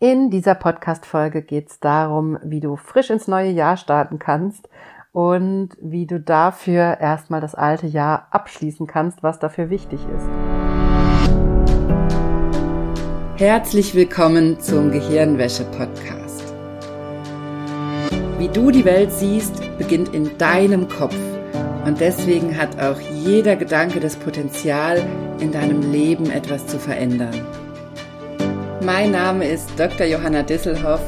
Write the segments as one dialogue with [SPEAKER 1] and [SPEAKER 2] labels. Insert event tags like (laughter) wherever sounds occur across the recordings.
[SPEAKER 1] In dieser Podcast-Folge geht es darum, wie du frisch ins neue Jahr starten kannst und wie du dafür erstmal das alte Jahr abschließen kannst, was dafür wichtig ist. Herzlich willkommen zum Gehirnwäsche-Podcast. Wie du die Welt siehst, beginnt in deinem Kopf. Und deswegen hat auch jeder Gedanke das Potenzial, in deinem Leben etwas zu verändern. Mein Name ist Dr. Johanna Disselhoff.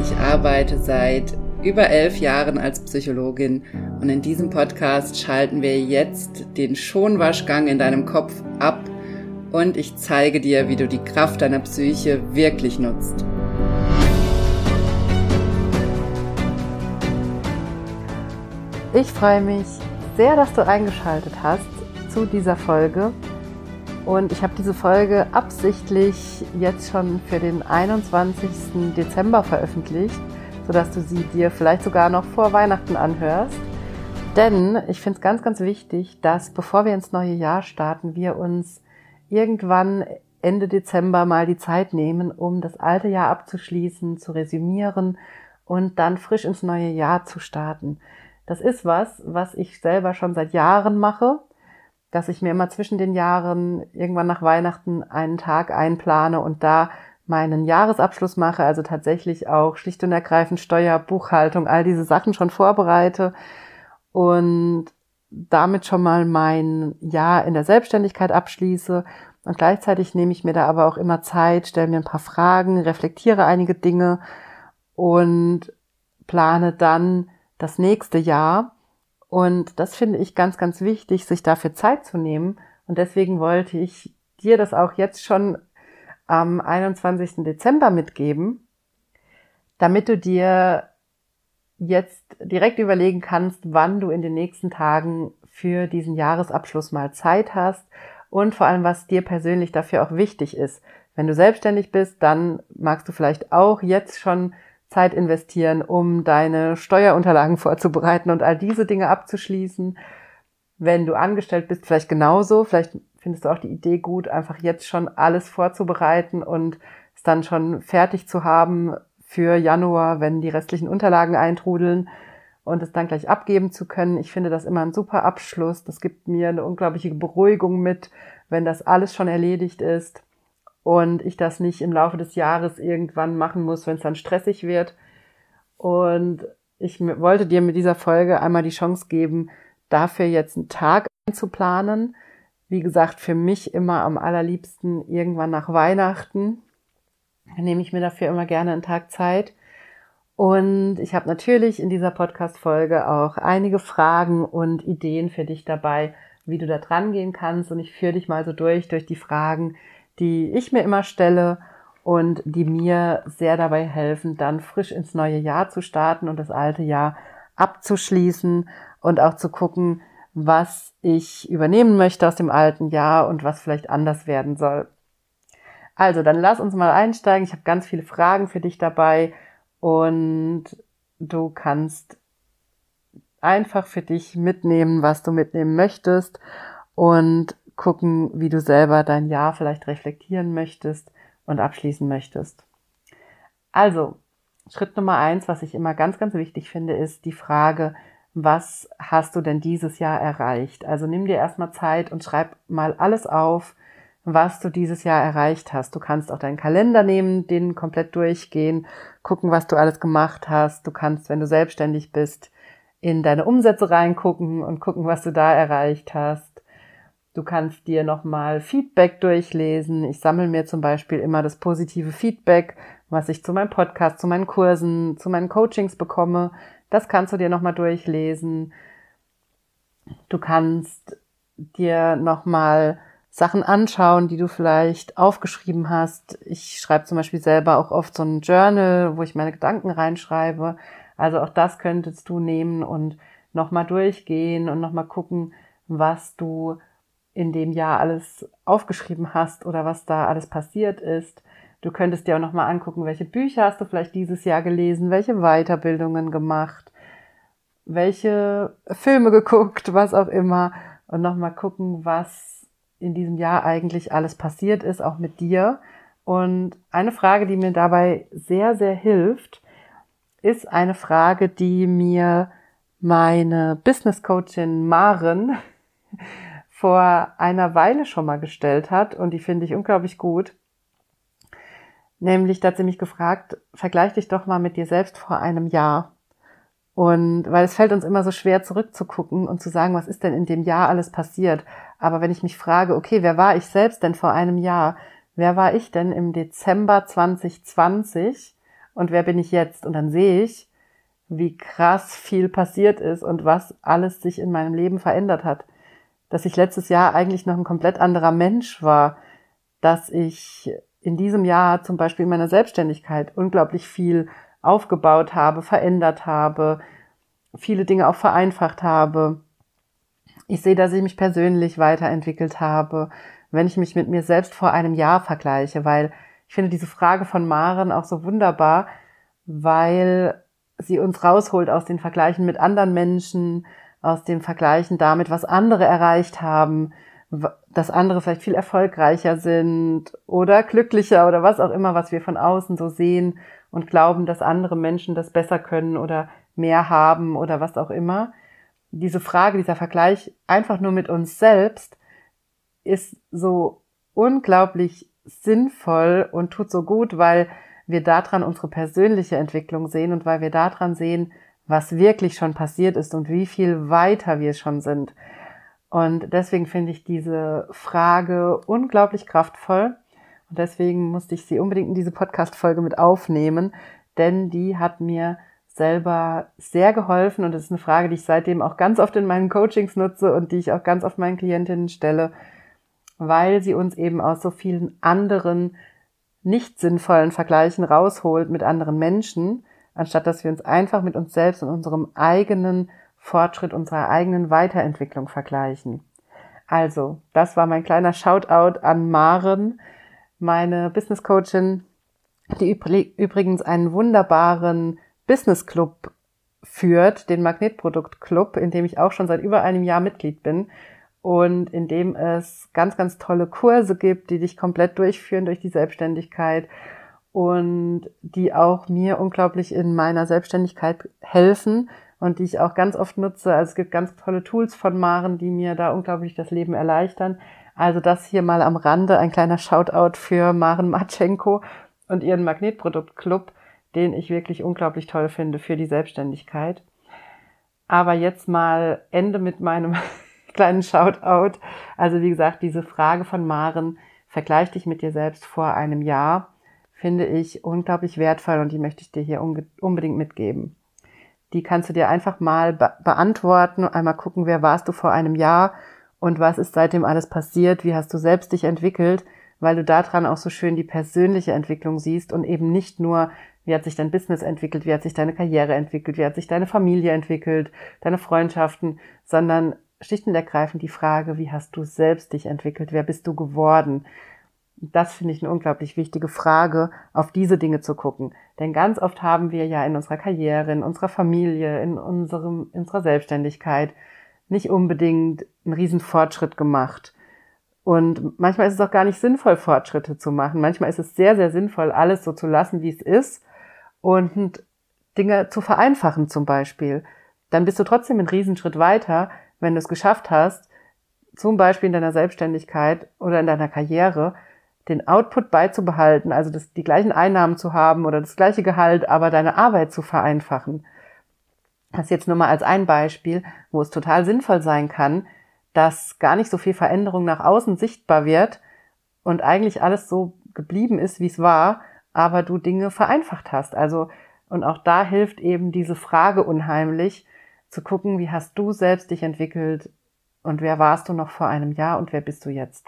[SPEAKER 1] Ich arbeite seit über elf Jahren als Psychologin und in diesem Podcast schalten wir jetzt den Schonwaschgang in deinem Kopf ab und ich zeige dir, wie du die Kraft deiner Psyche wirklich nutzt. Ich freue mich sehr, dass du eingeschaltet hast zu dieser Folge und ich habe diese Folge absichtlich jetzt schon für den 21. Dezember veröffentlicht, sodass du sie dir vielleicht sogar noch vor Weihnachten anhörst. Denn ich finde es ganz, ganz wichtig, dass bevor wir ins neue Jahr starten, wir uns irgendwann Ende Dezember mal die Zeit nehmen, um das alte Jahr abzuschließen, zu resümieren und dann frisch ins neue Jahr zu starten. Das ist was, was ich selber schon seit Jahren mache dass ich mir immer zwischen den Jahren irgendwann nach Weihnachten einen Tag einplane und da meinen Jahresabschluss mache, also tatsächlich auch schlicht und ergreifend Steuer, Buchhaltung, all diese Sachen schon vorbereite und damit schon mal mein Jahr in der Selbstständigkeit abschließe. Und gleichzeitig nehme ich mir da aber auch immer Zeit, stelle mir ein paar Fragen, reflektiere einige Dinge und plane dann das nächste Jahr und das finde ich ganz, ganz wichtig, sich dafür Zeit zu nehmen. Und deswegen wollte ich dir das auch jetzt schon am 21. Dezember mitgeben, damit du dir jetzt direkt überlegen kannst, wann du in den nächsten Tagen für diesen Jahresabschluss mal Zeit hast und vor allem, was dir persönlich dafür auch wichtig ist. Wenn du selbstständig bist, dann magst du vielleicht auch jetzt schon Zeit investieren, um deine Steuerunterlagen (laughs) vorzubereiten und all diese Dinge abzuschließen. Wenn du angestellt bist, vielleicht genauso. Vielleicht findest du auch die Idee gut, einfach jetzt schon alles vorzubereiten und es dann schon fertig zu haben für Januar, wenn die restlichen Unterlagen eintrudeln und es dann gleich abgeben zu können. Ich finde das immer ein super Abschluss. Das gibt mir eine unglaubliche Beruhigung mit, wenn das alles schon erledigt ist und ich das nicht im Laufe des Jahres irgendwann machen muss, wenn es dann stressig wird. Und ich wollte dir mit dieser Folge einmal die Chance geben, dafür jetzt einen Tag einzuplanen. Wie gesagt, für mich immer am allerliebsten irgendwann nach Weihnachten. Da nehme ich mir dafür immer gerne einen Tag Zeit. Und ich habe natürlich in dieser Podcast-Folge auch einige Fragen und Ideen für dich dabei, wie du da dran gehen kannst. Und ich führe dich mal so durch, durch die Fragen, die ich mir immer stelle und die mir sehr dabei helfen, dann frisch ins neue Jahr zu starten und das alte Jahr abzuschließen und auch zu gucken, was ich übernehmen möchte aus dem alten Jahr und was vielleicht anders werden soll. Also, dann lass uns mal einsteigen. Ich habe ganz viele Fragen für dich dabei und du kannst einfach für dich mitnehmen, was du mitnehmen möchtest und gucken, wie du selber dein Jahr vielleicht reflektieren möchtest und abschließen möchtest. Also, Schritt Nummer eins, was ich immer ganz, ganz wichtig finde, ist die Frage, was hast du denn dieses Jahr erreicht? Also nimm dir erstmal Zeit und schreib mal alles auf, was du dieses Jahr erreicht hast. Du kannst auch deinen Kalender nehmen, den komplett durchgehen, gucken, was du alles gemacht hast. Du kannst, wenn du selbstständig bist, in deine Umsätze reingucken und gucken, was du da erreicht hast. Du kannst dir nochmal Feedback durchlesen. Ich sammle mir zum Beispiel immer das positive Feedback, was ich zu meinem Podcast, zu meinen Kursen, zu meinen Coachings bekomme. Das kannst du dir nochmal durchlesen. Du kannst dir nochmal Sachen anschauen, die du vielleicht aufgeschrieben hast. Ich schreibe zum Beispiel selber auch oft so ein Journal, wo ich meine Gedanken reinschreibe. Also auch das könntest du nehmen und nochmal durchgehen und nochmal gucken, was du in dem Jahr alles aufgeschrieben hast oder was da alles passiert ist. Du könntest dir auch nochmal angucken, welche Bücher hast du vielleicht dieses Jahr gelesen, welche Weiterbildungen gemacht, welche Filme geguckt, was auch immer. Und nochmal gucken, was in diesem Jahr eigentlich alles passiert ist, auch mit dir. Und eine Frage, die mir dabei sehr, sehr hilft, ist eine Frage, die mir meine Business Coachin Maren vor einer Weile schon mal gestellt hat und die finde ich unglaublich gut. Nämlich, da hat sie mich gefragt, vergleich dich doch mal mit dir selbst vor einem Jahr. Und weil es fällt uns immer so schwer zurückzugucken und zu sagen, was ist denn in dem Jahr alles passiert. Aber wenn ich mich frage, okay, wer war ich selbst denn vor einem Jahr? Wer war ich denn im Dezember 2020? Und wer bin ich jetzt? Und dann sehe ich, wie krass viel passiert ist und was alles sich in meinem Leben verändert hat. Dass ich letztes Jahr eigentlich noch ein komplett anderer Mensch war. Dass ich in diesem Jahr zum Beispiel in meiner Selbstständigkeit unglaublich viel aufgebaut habe, verändert habe, viele Dinge auch vereinfacht habe. Ich sehe, dass ich mich persönlich weiterentwickelt habe, wenn ich mich mit mir selbst vor einem Jahr vergleiche, weil ich finde diese Frage von Maren auch so wunderbar, weil sie uns rausholt aus den Vergleichen mit anderen Menschen, aus den Vergleichen damit, was andere erreicht haben, dass andere vielleicht viel erfolgreicher sind oder glücklicher oder was auch immer, was wir von außen so sehen und glauben, dass andere Menschen das besser können oder mehr haben oder was auch immer. Diese Frage, dieser Vergleich einfach nur mit uns selbst ist so unglaublich sinnvoll und tut so gut, weil wir daran unsere persönliche Entwicklung sehen und weil wir daran sehen, was wirklich schon passiert ist und wie viel weiter wir schon sind. Und deswegen finde ich diese Frage unglaublich kraftvoll und deswegen musste ich sie unbedingt in diese Podcast-Folge mit aufnehmen, denn die hat mir selber sehr geholfen und es ist eine Frage, die ich seitdem auch ganz oft in meinen Coachings nutze und die ich auch ganz oft meinen Klientinnen stelle, weil sie uns eben aus so vielen anderen nicht sinnvollen Vergleichen rausholt mit anderen Menschen, anstatt dass wir uns einfach mit uns selbst und unserem eigenen Fortschritt, unserer eigenen Weiterentwicklung vergleichen. Also, das war mein kleiner Shoutout an Maren, meine Business Coachin, die übrigens einen wunderbaren Business Club führt, den Magnetprodukt Club, in dem ich auch schon seit über einem Jahr Mitglied bin und in dem es ganz, ganz tolle Kurse gibt, die dich komplett durchführen durch die Selbstständigkeit und die auch mir unglaublich in meiner Selbstständigkeit helfen und die ich auch ganz oft nutze. Also es gibt ganz tolle Tools von Maren, die mir da unglaublich das Leben erleichtern. Also das hier mal am Rande, ein kleiner Shoutout für Maren Matschenko und ihren Magnetproduktclub, den ich wirklich unglaublich toll finde für die Selbstständigkeit. Aber jetzt mal Ende mit meinem (laughs) kleinen Shoutout. Also wie gesagt, diese Frage von Maren, vergleich dich mit dir selbst vor einem Jahr, finde ich unglaublich wertvoll und die möchte ich dir hier unbedingt mitgeben. Die kannst du dir einfach mal be beantworten, einmal gucken, wer warst du vor einem Jahr und was ist seitdem alles passiert, wie hast du selbst dich entwickelt, weil du daran auch so schön die persönliche Entwicklung siehst und eben nicht nur, wie hat sich dein Business entwickelt, wie hat sich deine Karriere entwickelt, wie hat sich deine Familie entwickelt, deine Freundschaften, sondern schlicht und ergreifend die Frage, wie hast du selbst dich entwickelt, wer bist du geworden? Das finde ich eine unglaublich wichtige Frage, auf diese Dinge zu gucken. Denn ganz oft haben wir ja in unserer Karriere, in unserer Familie, in unserem, in unserer Selbstständigkeit nicht unbedingt einen riesen Fortschritt gemacht. Und manchmal ist es auch gar nicht sinnvoll, Fortschritte zu machen. Manchmal ist es sehr, sehr sinnvoll, alles so zu lassen, wie es ist und Dinge zu vereinfachen zum Beispiel. Dann bist du trotzdem einen Riesenschritt weiter, wenn du es geschafft hast, zum Beispiel in deiner Selbstständigkeit oder in deiner Karriere, den Output beizubehalten, also das, die gleichen Einnahmen zu haben oder das gleiche Gehalt, aber deine Arbeit zu vereinfachen. Das jetzt nur mal als ein Beispiel, wo es total sinnvoll sein kann, dass gar nicht so viel Veränderung nach außen sichtbar wird und eigentlich alles so geblieben ist, wie es war, aber du Dinge vereinfacht hast. Also, und auch da hilft eben diese Frage unheimlich, zu gucken, wie hast du selbst dich entwickelt und wer warst du noch vor einem Jahr und wer bist du jetzt?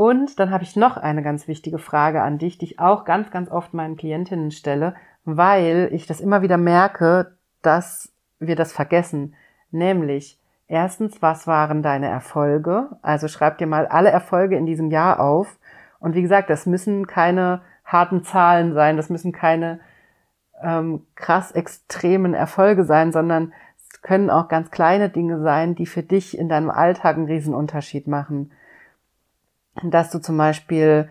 [SPEAKER 1] Und dann habe ich noch eine ganz wichtige Frage an dich, die ich auch ganz, ganz oft meinen Klientinnen stelle weil ich das immer wieder merke, dass wir das vergessen. Nämlich, erstens, was waren deine Erfolge? Also schreib dir mal alle Erfolge in diesem Jahr auf. Und wie gesagt, das müssen keine harten Zahlen sein, das müssen keine ähm, krass extremen Erfolge sein, sondern es können auch ganz kleine Dinge sein, die für dich in deinem Alltag einen Riesenunterschied machen. Dass du zum Beispiel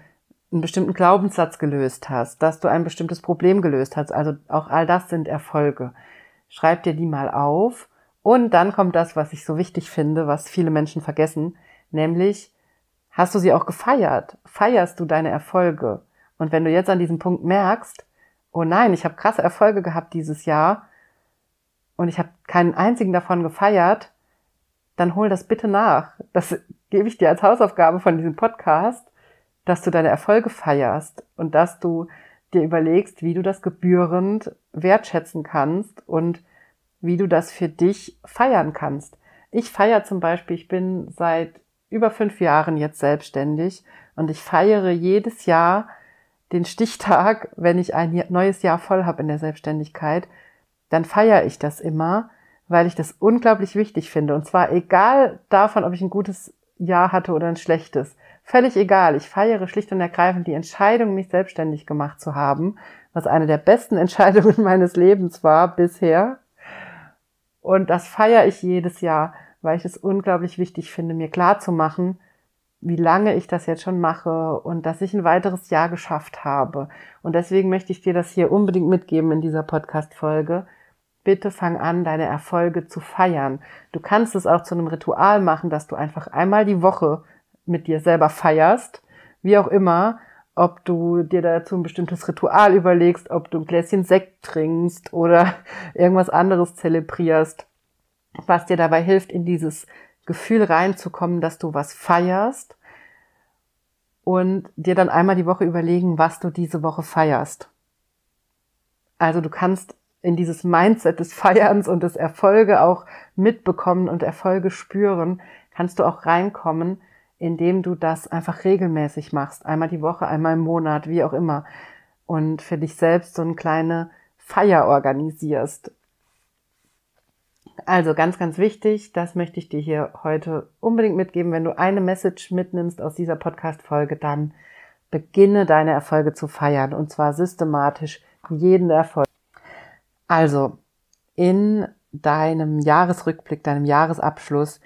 [SPEAKER 1] einen bestimmten Glaubenssatz gelöst hast, dass du ein bestimmtes Problem gelöst hast. Also auch all das sind Erfolge. Schreib dir die mal auf. Und dann kommt das, was ich so wichtig finde, was viele Menschen vergessen, nämlich hast du sie auch gefeiert? Feierst du deine Erfolge? Und wenn du jetzt an diesem Punkt merkst, oh nein, ich habe krasse Erfolge gehabt dieses Jahr und ich habe keinen einzigen davon gefeiert, dann hol das bitte nach. Das gebe ich dir als Hausaufgabe von diesem Podcast dass du deine Erfolge feierst und dass du dir überlegst, wie du das gebührend wertschätzen kannst und wie du das für dich feiern kannst. Ich feiere zum Beispiel, ich bin seit über fünf Jahren jetzt selbstständig und ich feiere jedes Jahr den Stichtag, wenn ich ein neues Jahr voll habe in der Selbstständigkeit, dann feiere ich das immer, weil ich das unglaublich wichtig finde. Und zwar egal davon, ob ich ein gutes Jahr hatte oder ein schlechtes. Völlig egal. Ich feiere schlicht und ergreifend die Entscheidung, mich selbstständig gemacht zu haben, was eine der besten (laughs) Entscheidungen meines Lebens war bisher. Und das feiere ich jedes Jahr, weil ich es unglaublich wichtig finde, mir klar zu machen, wie lange ich das jetzt schon mache und dass ich ein weiteres Jahr geschafft habe. Und deswegen möchte ich dir das hier unbedingt mitgeben in dieser Podcast-Folge. Bitte fang an, deine Erfolge zu feiern. Du kannst es auch zu einem Ritual machen, dass du einfach einmal die Woche mit dir selber feierst, wie auch immer, ob du dir dazu ein bestimmtes Ritual überlegst, ob du ein Gläschen Sekt trinkst oder (laughs) irgendwas anderes zelebrierst, was dir dabei hilft, in dieses Gefühl reinzukommen, dass du was feierst und dir dann einmal die Woche überlegen, was du diese Woche feierst. Also du kannst in dieses Mindset des Feierns und des Erfolge auch mitbekommen und Erfolge spüren, kannst du auch reinkommen, indem du das einfach regelmäßig machst, einmal die Woche, einmal im Monat, wie auch immer, und für dich selbst so eine kleine Feier organisierst. Also ganz, ganz wichtig, das möchte ich dir hier heute unbedingt mitgeben. Wenn du eine Message mitnimmst aus dieser Podcast-Folge, dann beginne deine Erfolge zu feiern und zwar systematisch jeden Erfolg. Also in deinem Jahresrückblick, deinem Jahresabschluss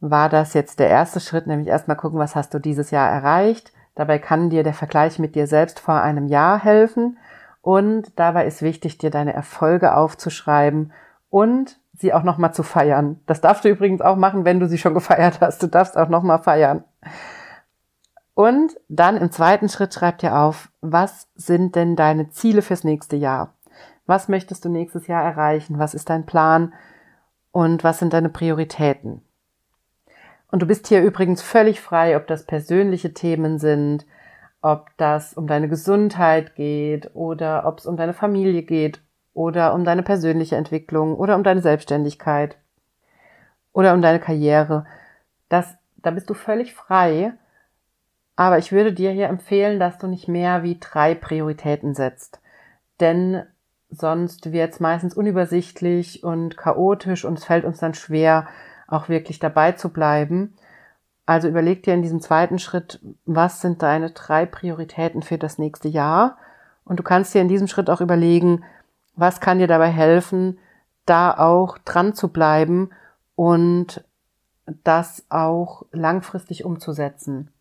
[SPEAKER 1] war das jetzt der erste Schritt, nämlich erstmal gucken, was hast du dieses Jahr erreicht. Dabei kann dir der Vergleich mit dir selbst vor einem Jahr helfen. Und dabei ist wichtig, dir deine Erfolge aufzuschreiben und sie auch nochmal zu feiern. Das darfst du übrigens auch machen, wenn du sie schon gefeiert hast. Du darfst auch nochmal feiern. Und dann im zweiten Schritt schreib dir auf, was sind denn deine Ziele fürs nächste Jahr? Was möchtest du nächstes Jahr erreichen? Was ist dein Plan? Und was sind deine Prioritäten? Und du bist hier übrigens völlig frei, ob das persönliche Themen sind, ob das um deine Gesundheit geht oder ob es um deine Familie geht oder um deine persönliche Entwicklung oder um deine Selbstständigkeit oder um deine Karriere. Das, da bist du völlig frei. Aber ich würde dir hier empfehlen, dass du nicht mehr wie drei Prioritäten setzt. Denn sonst wird es meistens unübersichtlich und chaotisch und es fällt uns dann schwer, auch wirklich dabei zu bleiben. Also überleg dir in diesem zweiten Schritt, was sind deine drei Prioritäten für das nächste Jahr? Und du kannst dir in diesem Schritt auch überlegen, was kann dir dabei helfen, da auch dran zu bleiben und das auch langfristig umzusetzen.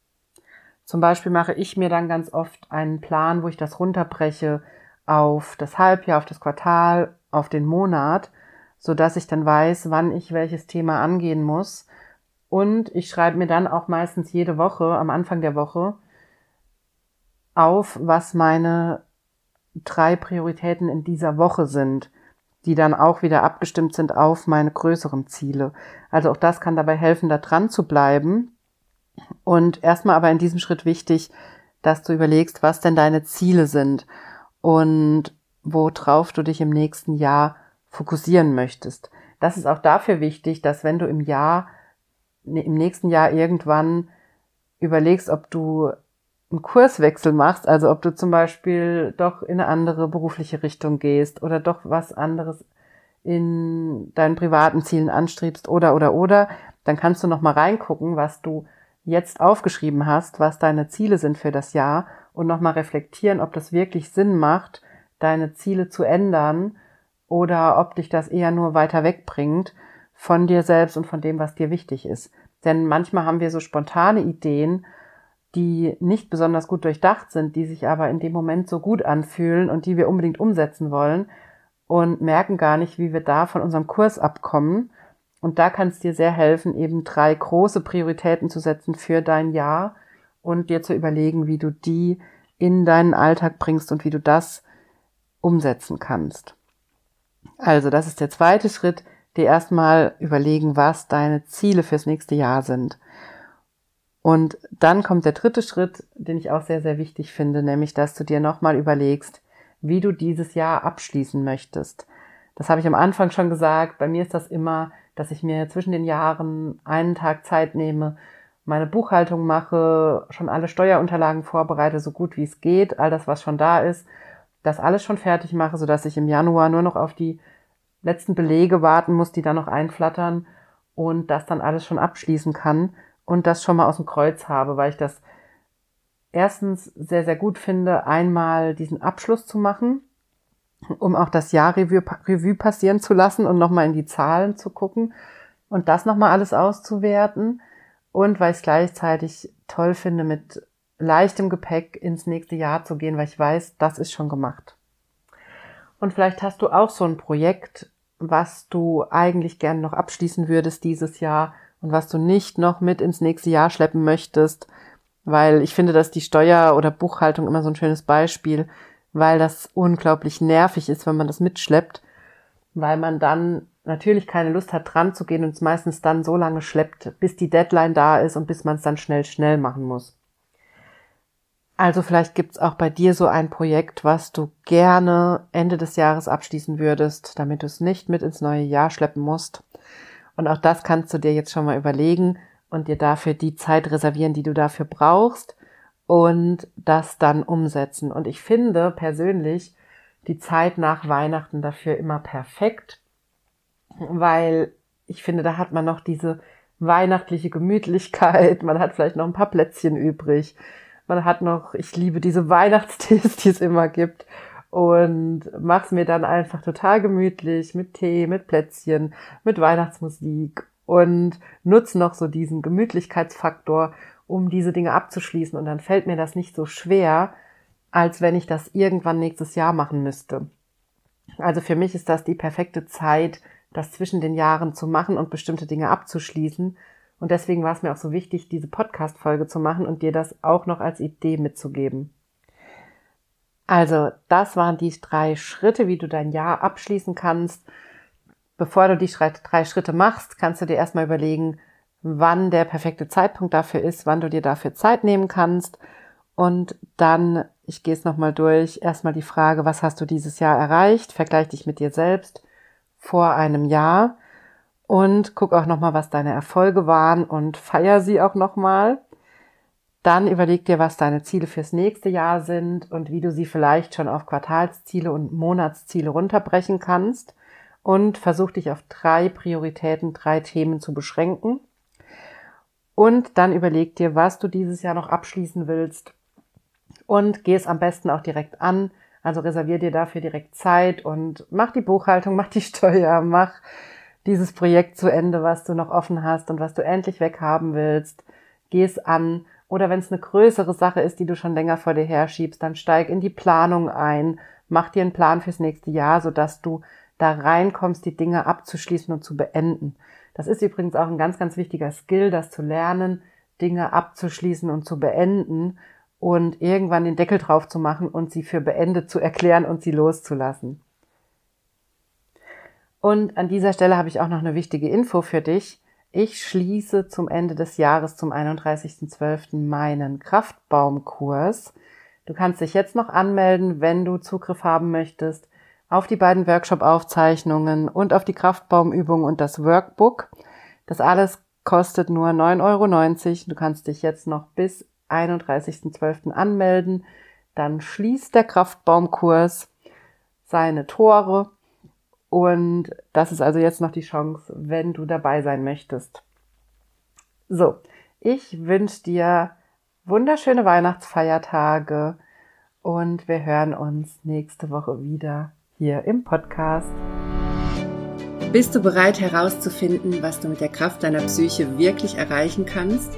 [SPEAKER 1] Zum Beispiel mache ich mir dann ganz oft einen Plan, wo ich das runterbreche auf das Halbjahr, auf das Quartal, auf den Monat so dass ich dann weiß, wann ich welches Thema angehen muss. Und ich schreibe mir dann auch meistens jede Woche, am Anfang der Woche, auf, was meine drei Prioritäten in dieser Woche sind, die dann auch wieder abgestimmt sind auf meine größeren Ziele. Also auch das kann dabei helfen, da dran zu bleiben. Und erstmal aber in diesem Schritt wichtig, dass du überlegst, was denn deine Ziele sind und worauf du dich im nächsten Jahr fokussieren möchtest. Das ist auch dafür wichtig, dass wenn du im Jahr, ne, im nächsten Jahr irgendwann überlegst, ob du einen Kurswechsel machst, also ob du zum Beispiel doch in eine andere berufliche Richtung gehst oder doch was anderes in deinen privaten Zielen anstrebst oder oder oder, dann kannst du noch mal reingucken, was du jetzt aufgeschrieben hast, was deine Ziele sind für das Jahr und noch mal reflektieren, ob das wirklich Sinn macht, deine Ziele zu ändern oder ob dich das eher nur weiter wegbringt von dir selbst und von dem, was dir wichtig ist. Denn manchmal haben wir so spontane Ideen die nicht besonders gut durchdacht sind, die sich aber in dem Moment so gut anfühlen und die wir unbedingt umsetzen wollen und merken gar nicht, wie wir da von unserem Kurs abkommen. Und da kann es dir sehr helfen, eben drei große Prioritäten zu setzen für dein Jahr und dir zu überlegen, wie du die in deinen Alltag bringst und wie du das umsetzen kannst. Also, das ist der zweite Schritt, dir erstmal überlegen, was deine Ziele fürs nächste Jahr sind. Und dann kommt der dritte Schritt, den ich auch sehr, sehr wichtig finde, nämlich, dass du dir nochmal überlegst, wie du dieses Jahr abschließen möchtest. Das habe ich am Anfang schon gesagt. Bei mir ist das immer, dass ich mir zwischen den Jahren einen Tag Zeit nehme, meine Buchhaltung mache, schon alle Steuerunterlagen vorbereite, so gut wie es geht, all das, was schon da ist, das alles schon fertig mache, sodass ich im Januar nur noch auf die letzten Belege warten muss, die dann noch einflattern und das dann alles schon abschließen kann und das schon mal aus dem Kreuz habe, weil ich das erstens sehr, sehr gut finde, einmal diesen Abschluss zu machen, um auch das Jahr Revue, Revue passieren zu lassen und nochmal in die Zahlen zu gucken und das nochmal alles auszuwerten und weil ich es gleichzeitig toll finde, mit leichtem Gepäck ins nächste Jahr zu gehen, weil ich weiß, das ist schon gemacht. Und vielleicht hast du auch so ein Projekt, was du eigentlich gern noch abschließen würdest dieses Jahr und was du nicht noch mit ins nächste Jahr schleppen möchtest, weil ich finde, dass die Steuer- oder Buchhaltung immer so ein schönes Beispiel, weil das unglaublich nervig ist, wenn man das mitschleppt, weil man dann natürlich keine Lust hat, dran zu gehen und es meistens dann so lange schleppt, bis die Deadline da ist und bis man es dann schnell, schnell machen muss. Also vielleicht gibt's auch bei dir so ein Projekt, was du gerne Ende des Jahres abschließen würdest, damit du es nicht mit ins neue Jahr schleppen musst. Und auch das kannst du dir jetzt schon mal überlegen und dir dafür die Zeit reservieren, die du dafür brauchst und das dann umsetzen. Und ich finde persönlich die Zeit nach Weihnachten dafür immer perfekt, weil ich finde, da hat man noch diese weihnachtliche Gemütlichkeit, man hat vielleicht noch ein paar Plätzchen übrig, man hat noch, ich liebe diese Weihnachtstees, (laughs) die es immer gibt. Und mach's mir dann einfach total gemütlich mit Tee, mit Plätzchen, mit Weihnachtsmusik und nutze noch so diesen Gemütlichkeitsfaktor, um diese Dinge abzuschließen. Und dann fällt mir das nicht so schwer, als wenn ich das irgendwann nächstes Jahr machen müsste. Also für mich ist das die perfekte Zeit, das zwischen den Jahren zu machen und bestimmte Dinge abzuschließen. Und deswegen war es mir auch so wichtig, diese Podcast-Folge zu machen und dir das auch noch als Idee mitzugeben. Also, das waren die drei Schritte, wie du dein Jahr abschließen kannst. Bevor du die drei Schritte machst, kannst du dir erstmal überlegen, wann der perfekte Zeitpunkt dafür ist, wann du dir dafür Zeit nehmen kannst. Und dann, ich gehe es nochmal durch, erstmal die Frage, was hast du dieses Jahr erreicht? Vergleich dich mit dir selbst vor einem Jahr und guck auch nochmal, was deine Erfolge waren und feier sie auch nochmal. Dann überleg dir, was deine Ziele fürs nächste Jahr sind und wie du sie vielleicht schon auf Quartalsziele und Monatsziele runterbrechen kannst und versuch dich auf drei Prioritäten, drei Themen zu beschränken. Und dann überleg dir, was du dieses Jahr noch abschließen willst und geh es am besten auch direkt an. Also reservier dir dafür direkt Zeit und mach die Buchhaltung, (laughs) mach die Steuer, mach dieses Projekt zu Ende, was du noch offen hast und was du endlich weghaben willst. Geh es an. Oder wenn es eine größere Sache ist, die du schon länger vor dir herschiebst, dann steig in die Planung ein. Mach dir einen Plan fürs nächste Jahr, sodass du da reinkommst, die Dinge abzuschließen und zu beenden. Das ist übrigens auch ein ganz, ganz wichtiger Skill, das zu lernen, Dinge abzuschließen und zu beenden und irgendwann den Deckel drauf zu machen und sie für beendet zu erklären und sie loszulassen. Und an dieser Stelle habe ich auch noch eine wichtige Info für dich. Ich schließe zum Ende des Jahres, zum 31.12. meinen Kraftbaumkurs. Du kannst dich jetzt noch anmelden, wenn du Zugriff haben möchtest auf die beiden Workshop-Aufzeichnungen und auf die Kraftbaumübung und das Workbook. Das alles kostet nur 9,90 Euro. Du kannst dich jetzt noch bis 31.12. anmelden. Dann schließt der Kraftbaumkurs seine Tore. Und das ist also jetzt noch die Chance, wenn du dabei sein möchtest. So, ich wünsche dir wunderschöne Weihnachtsfeiertage und wir hören uns nächste Woche wieder hier im Podcast.
[SPEAKER 2] Bist du bereit herauszufinden, was du mit der Kraft deiner Psyche wirklich erreichen kannst?